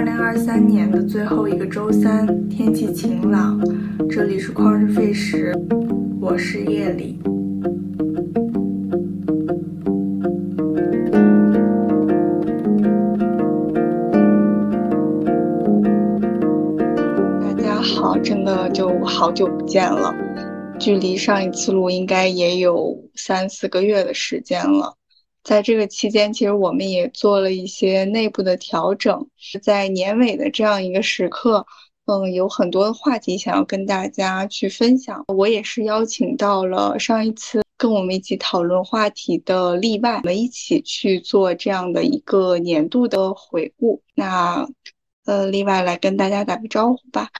二零二三年的最后一个周三，天气晴朗。这里是旷日费时，我是叶里。大家好，真的就好久不见了，距离上一次录应该也有三四个月的时间了。在这个期间，其实我们也做了一些内部的调整。在年尾的这样一个时刻，嗯，有很多的话题想要跟大家去分享。我也是邀请到了上一次跟我们一起讨论话题的例外，我们一起去做这样的一个年度的回顾。那，呃，例外来跟大家打个招呼吧。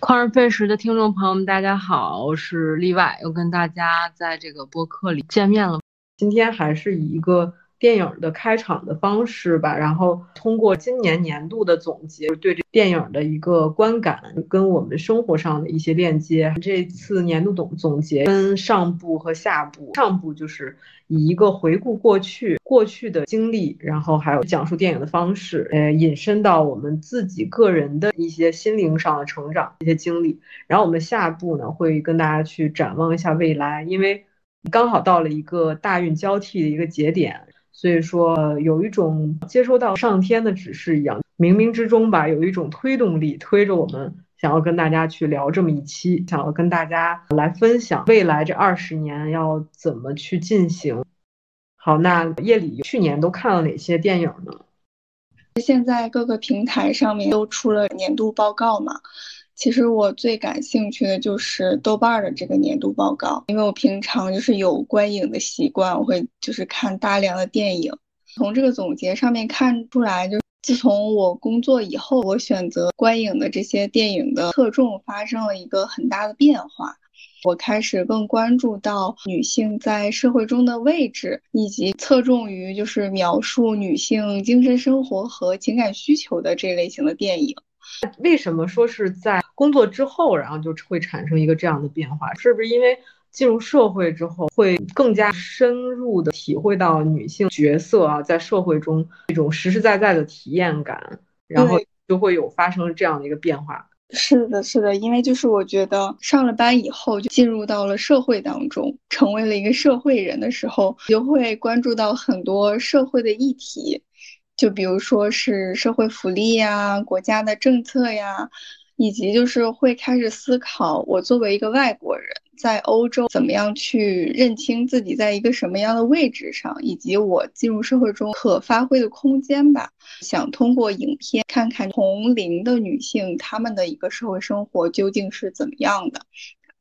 旷日费时的听众朋友们，大家好，我是例外，又跟大家在这个播客里见面了。今天还是以一个电影的开场的方式吧，然后通过今年年度的总结，对这电影的一个观感，跟我们生活上的一些链接。这次年度总总结分上部和下部，上部就是以一个回顾过去过去的经历，然后还有讲述电影的方式，呃，引申到我们自己个人的一些心灵上的成长一些经历。然后我们下部呢会跟大家去展望一下未来，因为。刚好到了一个大运交替的一个节点，所以说有一种接收到上天的指示一样，冥冥之中吧，有一种推动力推着我们，想要跟大家去聊这么一期，想要跟大家来分享未来这二十年要怎么去进行。好，那夜里去年都看了哪些电影呢？现在各个平台上面都出了年度报告嘛。其实我最感兴趣的就是豆瓣的这个年度报告，因为我平常就是有观影的习惯，我会就是看大量的电影。从这个总结上面看出来，就自从我工作以后，我选择观影的这些电影的侧重发生了一个很大的变化。我开始更关注到女性在社会中的位置，以及侧重于就是描述女性精神生活和情感需求的这类型的电影。为什么说是在工作之后，然后就会产生一个这样的变化？是不是因为进入社会之后，会更加深入的体会到女性角色啊，在社会中一种实实在在的体验感，然后就会有发生这样的一个变化？是的，是的，因为就是我觉得上了班以后，就进入到了社会当中，成为了一个社会人的时候，就会关注到很多社会的议题。就比如说是社会福利呀、国家的政策呀，以及就是会开始思考，我作为一个外国人在欧洲怎么样去认清自己在一个什么样的位置上，以及我进入社会中可发挥的空间吧。想通过影片看看同龄的女性她们的一个社会生活究竟是怎么样的。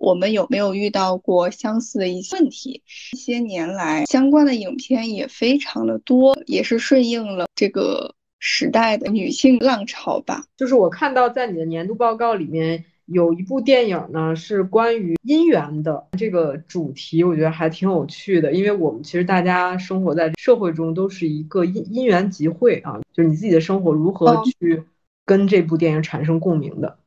我们有没有遇到过相似的一些问题？一些年来，相关的影片也非常的多，也是顺应了这个时代的女性浪潮吧。就是我看到在你的年度报告里面有一部电影呢，是关于姻缘的这个主题，我觉得还挺有趣的。因为我们其实大家生活在社会中都是一个因因缘集会啊，就是你自己的生活如何去跟这部电影产生共鸣的。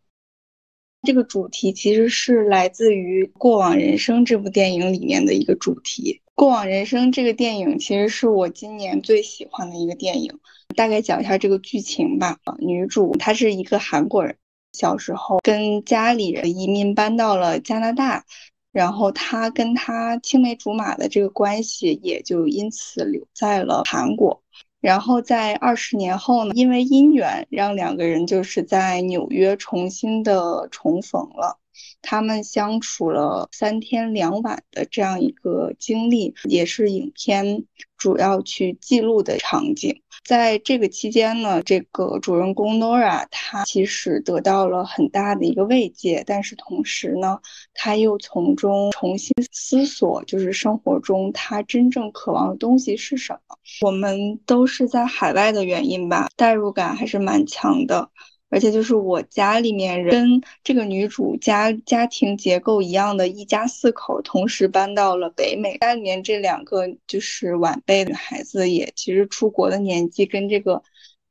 这个主题其实是来自于《过往人生》这部电影里面的一个主题。《过往人生》这个电影其实是我今年最喜欢的一个电影。大概讲一下这个剧情吧。女主她是一个韩国人，小时候跟家里人移民搬到了加拿大，然后她跟她青梅竹马的这个关系也就因此留在了韩国。然后在二十年后呢，因为姻缘，让两个人就是在纽约重新的重逢了。他们相处了三天两晚的这样一个经历，也是影片主要去记录的场景。在这个期间呢，这个主人公 Nora 她其实得到了很大的一个慰藉，但是同时呢，她又从中重新思索，就是生活中她真正渴望的东西是什么。我们都是在海外的原因吧，代入感还是蛮强的。而且就是我家里面人跟这个女主家家庭结构一样的一家四口，同时搬到了北美。家里面这两个就是晚辈的孩子，也其实出国的年纪跟这个，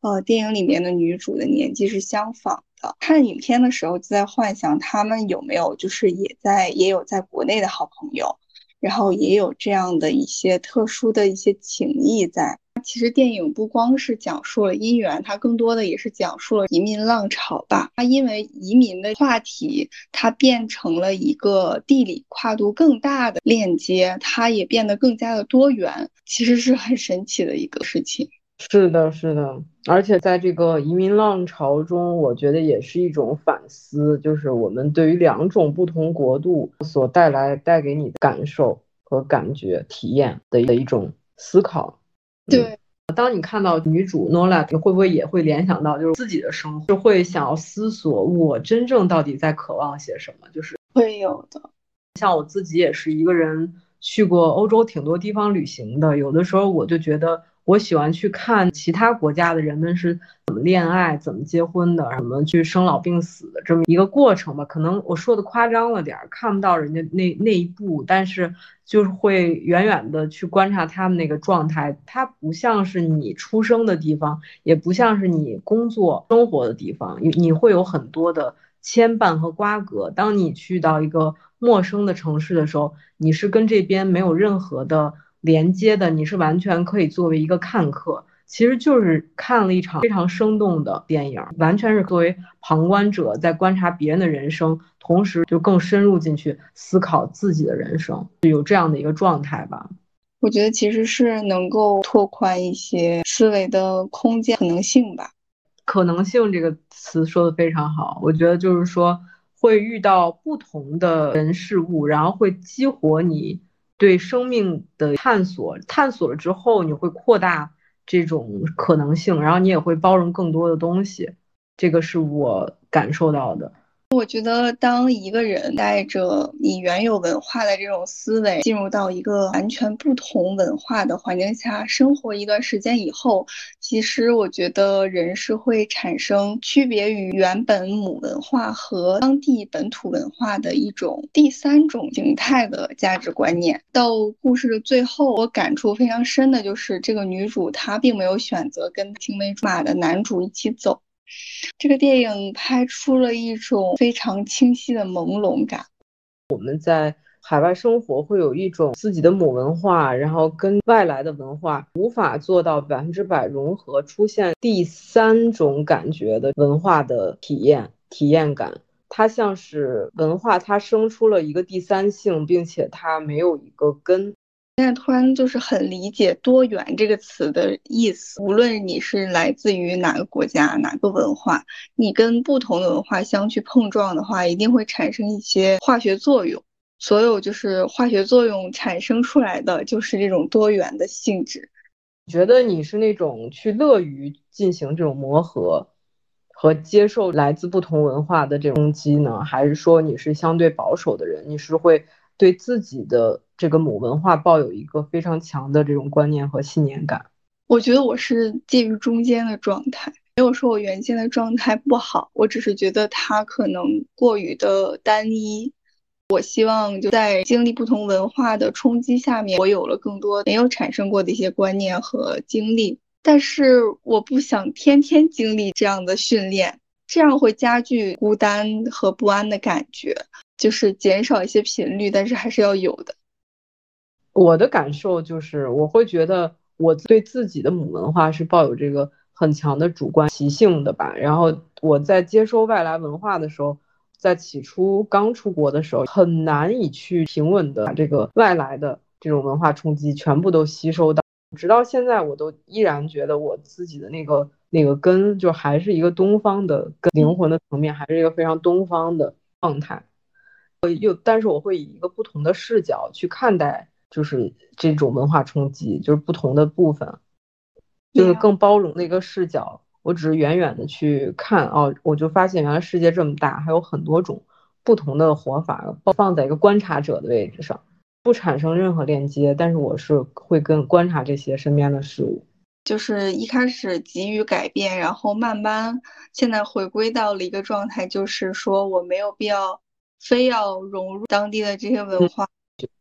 呃，电影里面的女主的年纪是相仿的。看影片的时候就在幻想他们有没有就是也在也有在国内的好朋友，然后也有这样的一些特殊的一些情谊在。其实电影不光是讲述了姻缘，它更多的也是讲述了移民浪潮吧。它因为移民的话题，它变成了一个地理跨度更大的链接，它也变得更加的多元，其实是很神奇的一个事情。是的，是的，而且在这个移民浪潮中，我觉得也是一种反思，就是我们对于两种不同国度所带来带给你的感受和感觉体验的的一种思考。对，当你看到女主 Nola，你会不会也会联想到就是自己的生活，就会想要思索我真正到底在渴望些什么？就是会有的。像我自己也是一个人去过欧洲挺多地方旅行的，有的时候我就觉得。我喜欢去看其他国家的人们是怎么恋爱、怎么结婚的，怎么去生老病死的这么一个过程吧。可能我说的夸张了点儿，看不到人家那那一步，但是就是会远远的去观察他们那个状态。它不像是你出生的地方，也不像是你工作生活的地方，你你会有很多的牵绊和瓜葛。当你去到一个陌生的城市的时候，你是跟这边没有任何的。连接的，你是完全可以作为一个看客，其实就是看了一场非常生动的电影，完全是作为旁观者在观察别人的人生，同时就更深入进去思考自己的人生，有这样的一个状态吧。我觉得其实是能够拓宽一些思维的空间可能性吧。可能性这个词说的非常好，我觉得就是说会遇到不同的人事物，然后会激活你。对生命的探索，探索了之后，你会扩大这种可能性，然后你也会包容更多的东西，这个是我感受到的。我觉得，当一个人带着你原有文化的这种思维，进入到一个完全不同文化的环境下生活一段时间以后，其实我觉得人是会产生区别于原本母文化和当地本土文化的一种第三种形态的价值观念。到故事的最后，我感触非常深的就是这个女主她并没有选择跟青梅竹马的男主一起走。这个电影拍出了一种非常清晰的朦胧感。我们在海外生活，会有一种自己的母文化，然后跟外来的文化无法做到百分之百融合，出现第三种感觉的文化的体验体验感。它像是文化，它生出了一个第三性，并且它没有一个根。现在突然就是很理解“多元”这个词的意思。无论你是来自于哪个国家、哪个文化，你跟不同的文化相去碰撞的话，一定会产生一些化学作用。所有就是化学作用产生出来的，就是这种多元的性质。觉得你是那种去乐于进行这种磨合和接受来自不同文化的这种冲击呢，还是说你是相对保守的人？你是会？对自己的这个母文化抱有一个非常强的这种观念和信念感。我觉得我是介于中间的状态，没有说我原先的状态不好，我只是觉得它可能过于的单一。我希望就在经历不同文化的冲击下面，我有了更多没有产生过的一些观念和经历。但是我不想天天经历这样的训练，这样会加剧孤单和不安的感觉。就是减少一些频率，但是还是要有的。我的感受就是，我会觉得我对自己的母文化是抱有这个很强的主观习性的吧。然后我在接收外来文化的时候，在起初刚出国的时候，很难以去平稳的把这个外来的这种文化冲击全部都吸收到。直到现在，我都依然觉得我自己的那个那个根，就还是一个东方的跟灵魂的层面，还是一个非常东方的状态。我又，但是我会以一个不同的视角去看待，就是这种文化冲击，就是不同的部分，就是更包容的一个视角。我只是远远的去看，哦，我就发现原来世界这么大，还有很多种不同的活法。放在一个观察者的位置上，不产生任何链接，但是我是会跟观察这些身边的事物。就是一开始急于改变，然后慢慢现在回归到了一个状态，就是说我没有必要。非要融入当地的这些文化，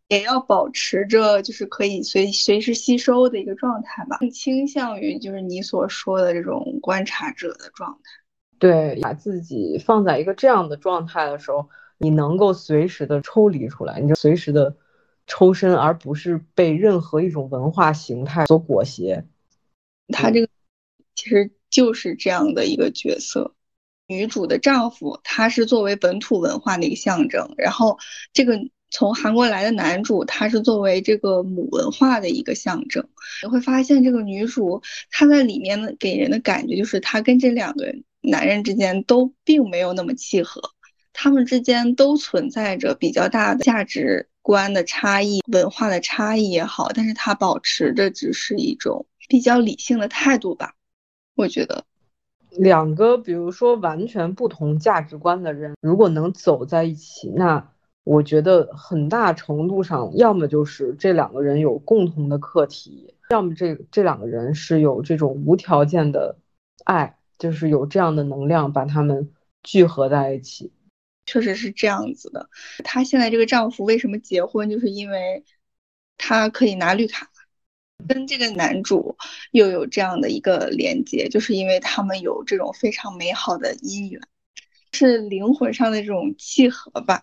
也要保持着就是可以随随时吸收的一个状态吧。更倾向于就是你所说的这种观察者的状态。对，把自己放在一个这样的状态的时候，你能够随时的抽离出来，你就随时的抽身，而不是被任何一种文化形态所裹挟。他这个其实就是这样的一个角色。女主的丈夫，他是作为本土文化的一个象征，然后这个从韩国来的男主，他是作为这个母文化的一个象征。你会发现，这个女主她在里面的给人的感觉就是，她跟这两个男人之间都并没有那么契合，他们之间都存在着比较大的价值观的差异、文化的差异也好，但是她保持着只是一种比较理性的态度吧，我觉得。两个，比如说完全不同价值观的人，如果能走在一起，那我觉得很大程度上，要么就是这两个人有共同的课题，要么这这两个人是有这种无条件的爱，就是有这样的能量把他们聚合在一起。确实是这样子的。她现在这个丈夫为什么结婚，就是因为她可以拿绿卡。跟这个男主又有这样的一个连接，就是因为他们有这种非常美好的姻缘，是灵魂上的这种契合吧。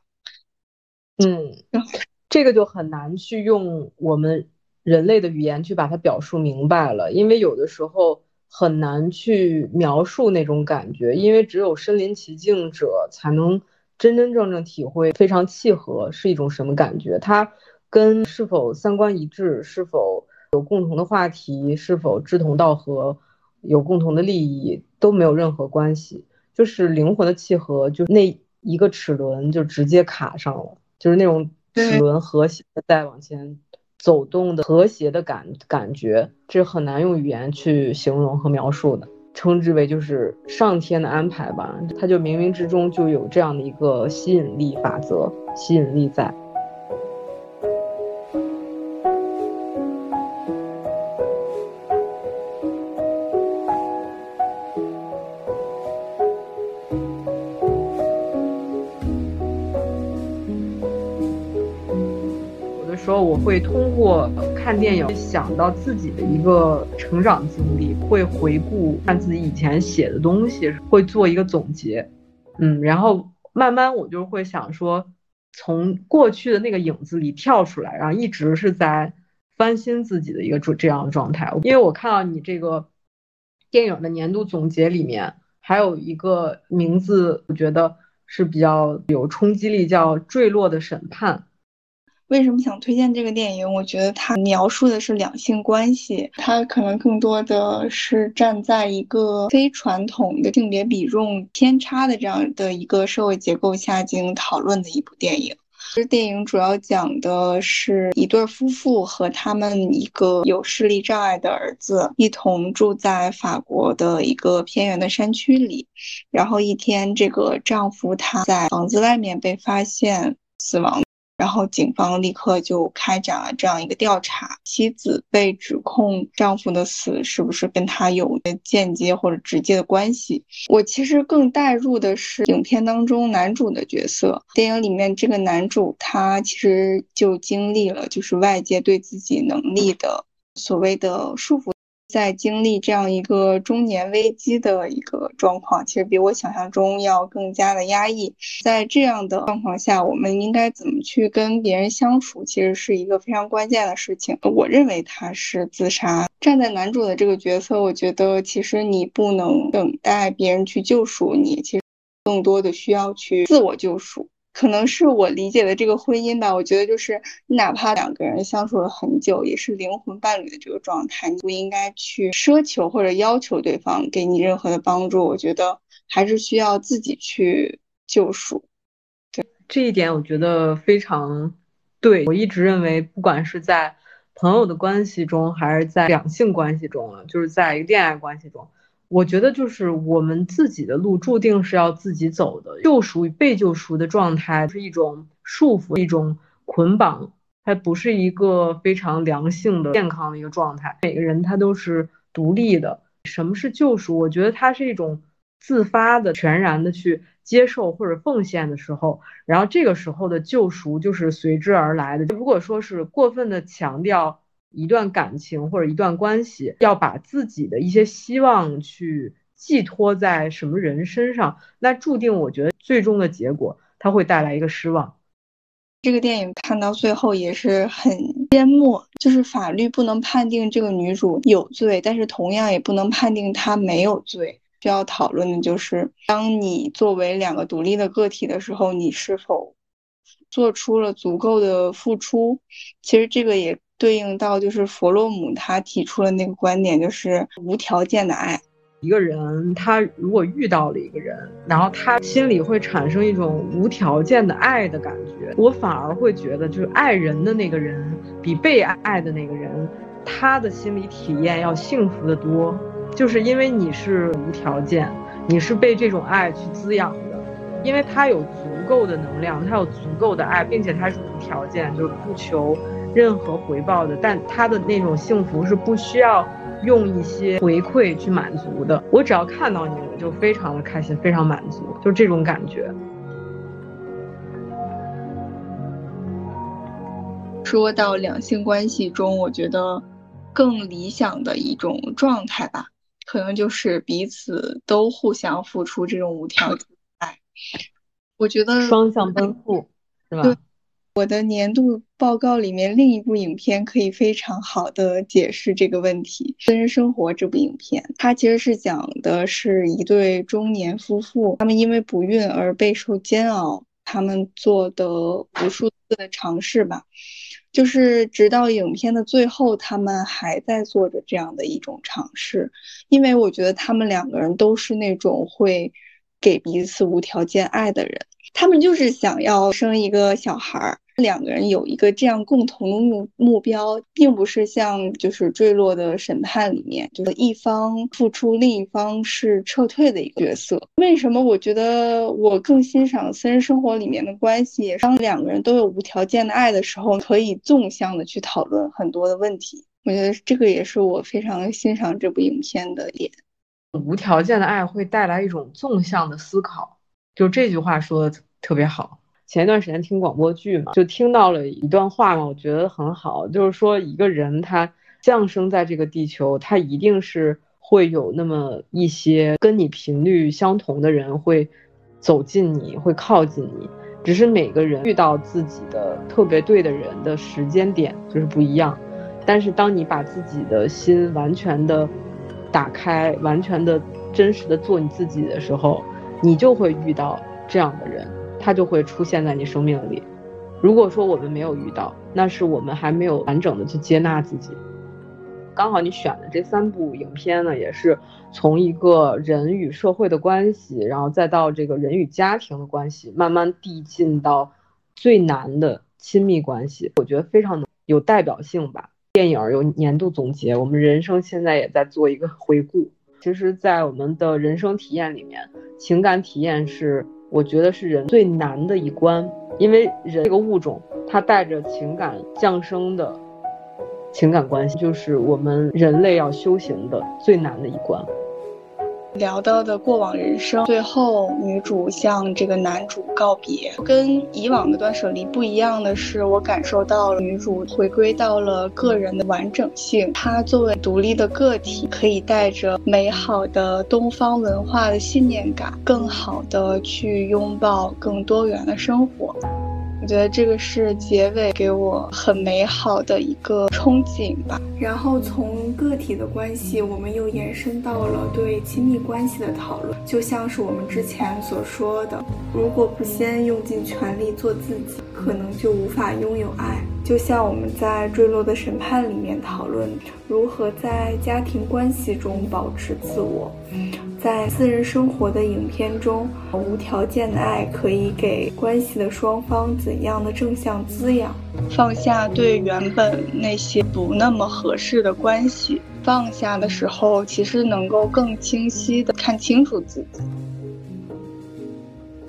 嗯，这个就很难去用我们人类的语言去把它表述明白了，因为有的时候很难去描述那种感觉，因为只有身临其境者才能真真正正体会非常契合是一种什么感觉。它跟是否三观一致，是否。有共同的话题，是否志同道合，有共同的利益都没有任何关系，就是灵魂的契合，就那一个齿轮就直接卡上了，就是那种齿轮和谐的在往前走动的和谐的感感觉，这很难用语言去形容和描述的，称之为就是上天的安排吧，它就冥冥之中就有这样的一个吸引力法则，吸引力在。我会通过看电影想到自己的一个成长经历，会回顾看自己以前写的东西，会做一个总结，嗯，然后慢慢我就会想说，从过去的那个影子里跳出来，然后一直是在翻新自己的一个这这样的状态。因为我看到你这个电影的年度总结里面还有一个名字，我觉得是比较有冲击力，叫《坠落的审判》。为什么想推荐这个电影？我觉得它描述的是两性关系，它可能更多的是站在一个非传统的性别比重偏差的这样的一个社会结构下进行讨论的一部电影。这电影主要讲的是一对夫妇和他们一个有视力障碍的儿子一同住在法国的一个偏远的山区里，然后一天，这个丈夫他在房子外面被发现死亡。然后警方立刻就开展了这样一个调查，妻子被指控丈夫的死是不是跟他有间接或者直接的关系？我其实更带入的是影片当中男主的角色。电影里面这个男主他其实就经历了就是外界对自己能力的所谓的束缚。在经历这样一个中年危机的一个状况，其实比我想象中要更加的压抑。在这样的状况下，我们应该怎么去跟别人相处，其实是一个非常关键的事情。我认为他是自杀。站在男主的这个角色，我觉得其实你不能等待别人去救赎你，其实更多的需要去自我救赎。可能是我理解的这个婚姻吧，我觉得就是你哪怕两个人相处了很久，也是灵魂伴侣的这个状态，你不应该去奢求或者要求对方给你任何的帮助。我觉得还是需要自己去救赎。对这一点，我觉得非常对。我一直认为，不管是在朋友的关系中，还是在两性关系中啊，就是在一个恋爱关系中。我觉得就是我们自己的路注定是要自己走的，救赎与被救赎的状态是一种束缚，一种捆绑，它不是一个非常良性的、健康的一个状态。每个人他都是独立的。什么是救赎？我觉得它是一种自发的、全然的去接受或者奉献的时候，然后这个时候的救赎就是随之而来的。如果说是过分的强调。一段感情或者一段关系，要把自己的一些希望去寄托在什么人身上，那注定我觉得最终的结果，它会带来一个失望。这个电影看到最后也是很缄默，就是法律不能判定这个女主有罪，但是同样也不能判定她没有罪。需要讨论的就是，当你作为两个独立的个体的时候，你是否做出了足够的付出？其实这个也对应到就是弗洛姆他提出了那个观点，就是无条件的爱。一个人他如果遇到了一个人，然后他心里会产生一种无条件的爱的感觉。我反而会觉得，就是爱人的那个人比被爱的那个人，他的心理体验要幸福的多。就是因为你是无条件，你是被这种爱去滋养的，因为他有足够的能量，他有足够的爱，并且他是无条件，就是不求任何回报的。但他的那种幸福是不需要。用一些回馈去满足的，我只要看到你，我就非常的开心，非常满足，就这种感觉。说到两性关系中，我觉得更理想的一种状态吧，可能就是彼此都互相付出这种无条件爱。我觉得双向奔赴，是吧？我的年度报告里面另一部影片可以非常好的解释这个问题，《私人生活》这部影片，它其实是讲的是一对中年夫妇，他们因为不孕而备受煎熬，他们做的无数次的尝试吧，就是直到影片的最后，他们还在做着这样的一种尝试，因为我觉得他们两个人都是那种会给彼此无条件爱的人。他们就是想要生一个小孩儿，两个人有一个这样共同的目目标，并不是像就是坠落的审判里面，就是一方付出，另一方是撤退的一个角色。为什么我觉得我更欣赏私人生活里面的关系？当两个人都有无条件的爱的时候，可以纵向的去讨论很多的问题。我觉得这个也是我非常欣赏这部影片的点。无条件的爱会带来一种纵向的思考。就这句话说的特别好。前一段时间听广播剧嘛，就听到了一段话嘛，我觉得很好。就是说，一个人他降生在这个地球，他一定是会有那么一些跟你频率相同的人会走近你，会靠近你。只是每个人遇到自己的特别对的人的时间点就是不一样。但是当你把自己的心完全的打开，完全的真实的做你自己的时候。你就会遇到这样的人，他就会出现在你生命里。如果说我们没有遇到，那是我们还没有完整的去接纳自己。刚好你选的这三部影片呢，也是从一个人与社会的关系，然后再到这个人与家庭的关系，慢慢递进到最难的亲密关系。我觉得非常有代表性吧。电影有年度总结，我们人生现在也在做一个回顾。其实，在我们的人生体验里面，情感体验是我觉得是人最难的一关，因为人这个物种，它带着情感降生的情感关系，就是我们人类要修行的最难的一关。聊到的过往人生，最后女主向这个男主告别，跟以往的断舍离不一样的是，我感受到了女主回归到了个人的完整性。她作为独立的个体，可以带着美好的东方文化的信念感，更好的去拥抱更多元的生活。我觉得这个是结尾给我很美好的一个憧憬吧。然后从个体的关系，我们又延伸到了对亲密关系的讨论。就像是我们之前所说的，如果不先用尽全力做自己，可能就无法拥有爱。就像我们在《坠落的审判》里面讨论如何在家庭关系中保持自我。在私人生活的影片中，无条件的爱可以给关系的双方怎样的正向滋养？放下对原本那些不那么合适的关系，放下的时候，其实能够更清晰的看清楚自己。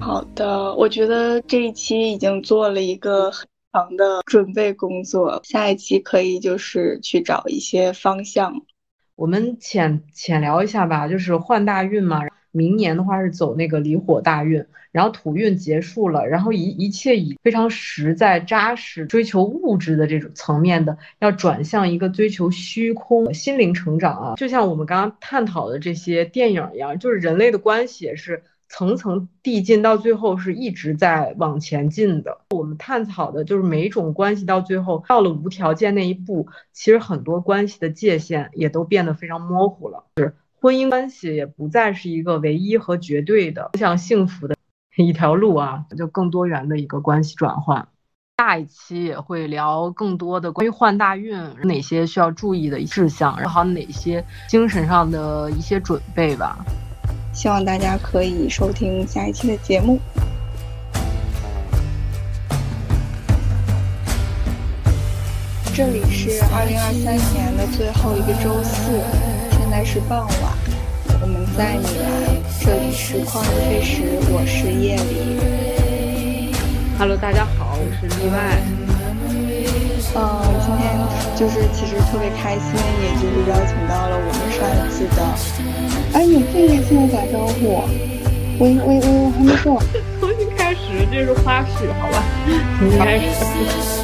好的，我觉得这一期已经做了一个很长的准备工作，下一期可以就是去找一些方向。我们浅浅聊一下吧，就是换大运嘛。明年的话是走那个离火大运，然后土运结束了，然后一一切以非常实在扎实追求物质的这种层面的，要转向一个追求虚空心灵成长啊。就像我们刚刚探讨的这些电影一样，就是人类的关系也是层层递进，到最后是一直在往前进的。我们探讨的就是每种关系到最后到了无条件那一步，其实很多关系的界限也都变得非常模糊了。就是婚姻关系也不再是一个唯一和绝对的向幸福的一条路啊，就更多元的一个关系转换。下一期也会聊更多的关于换大运哪些需要注意的事项，然后哪些精神上的一些准备吧。希望大家可以收听下一期的节目。这里是二零二三年的最后一个周四，现在是傍晚，我们在米兰，这里是旷日费时，我是夜里。Hello，大家好，我是例外。嗯，今天就是其实特别开心，也就是邀请到了我们上一次的。哎，你这个现在打招呼，我我我我还没说，重新开始，这是花絮，好吧，重新开始。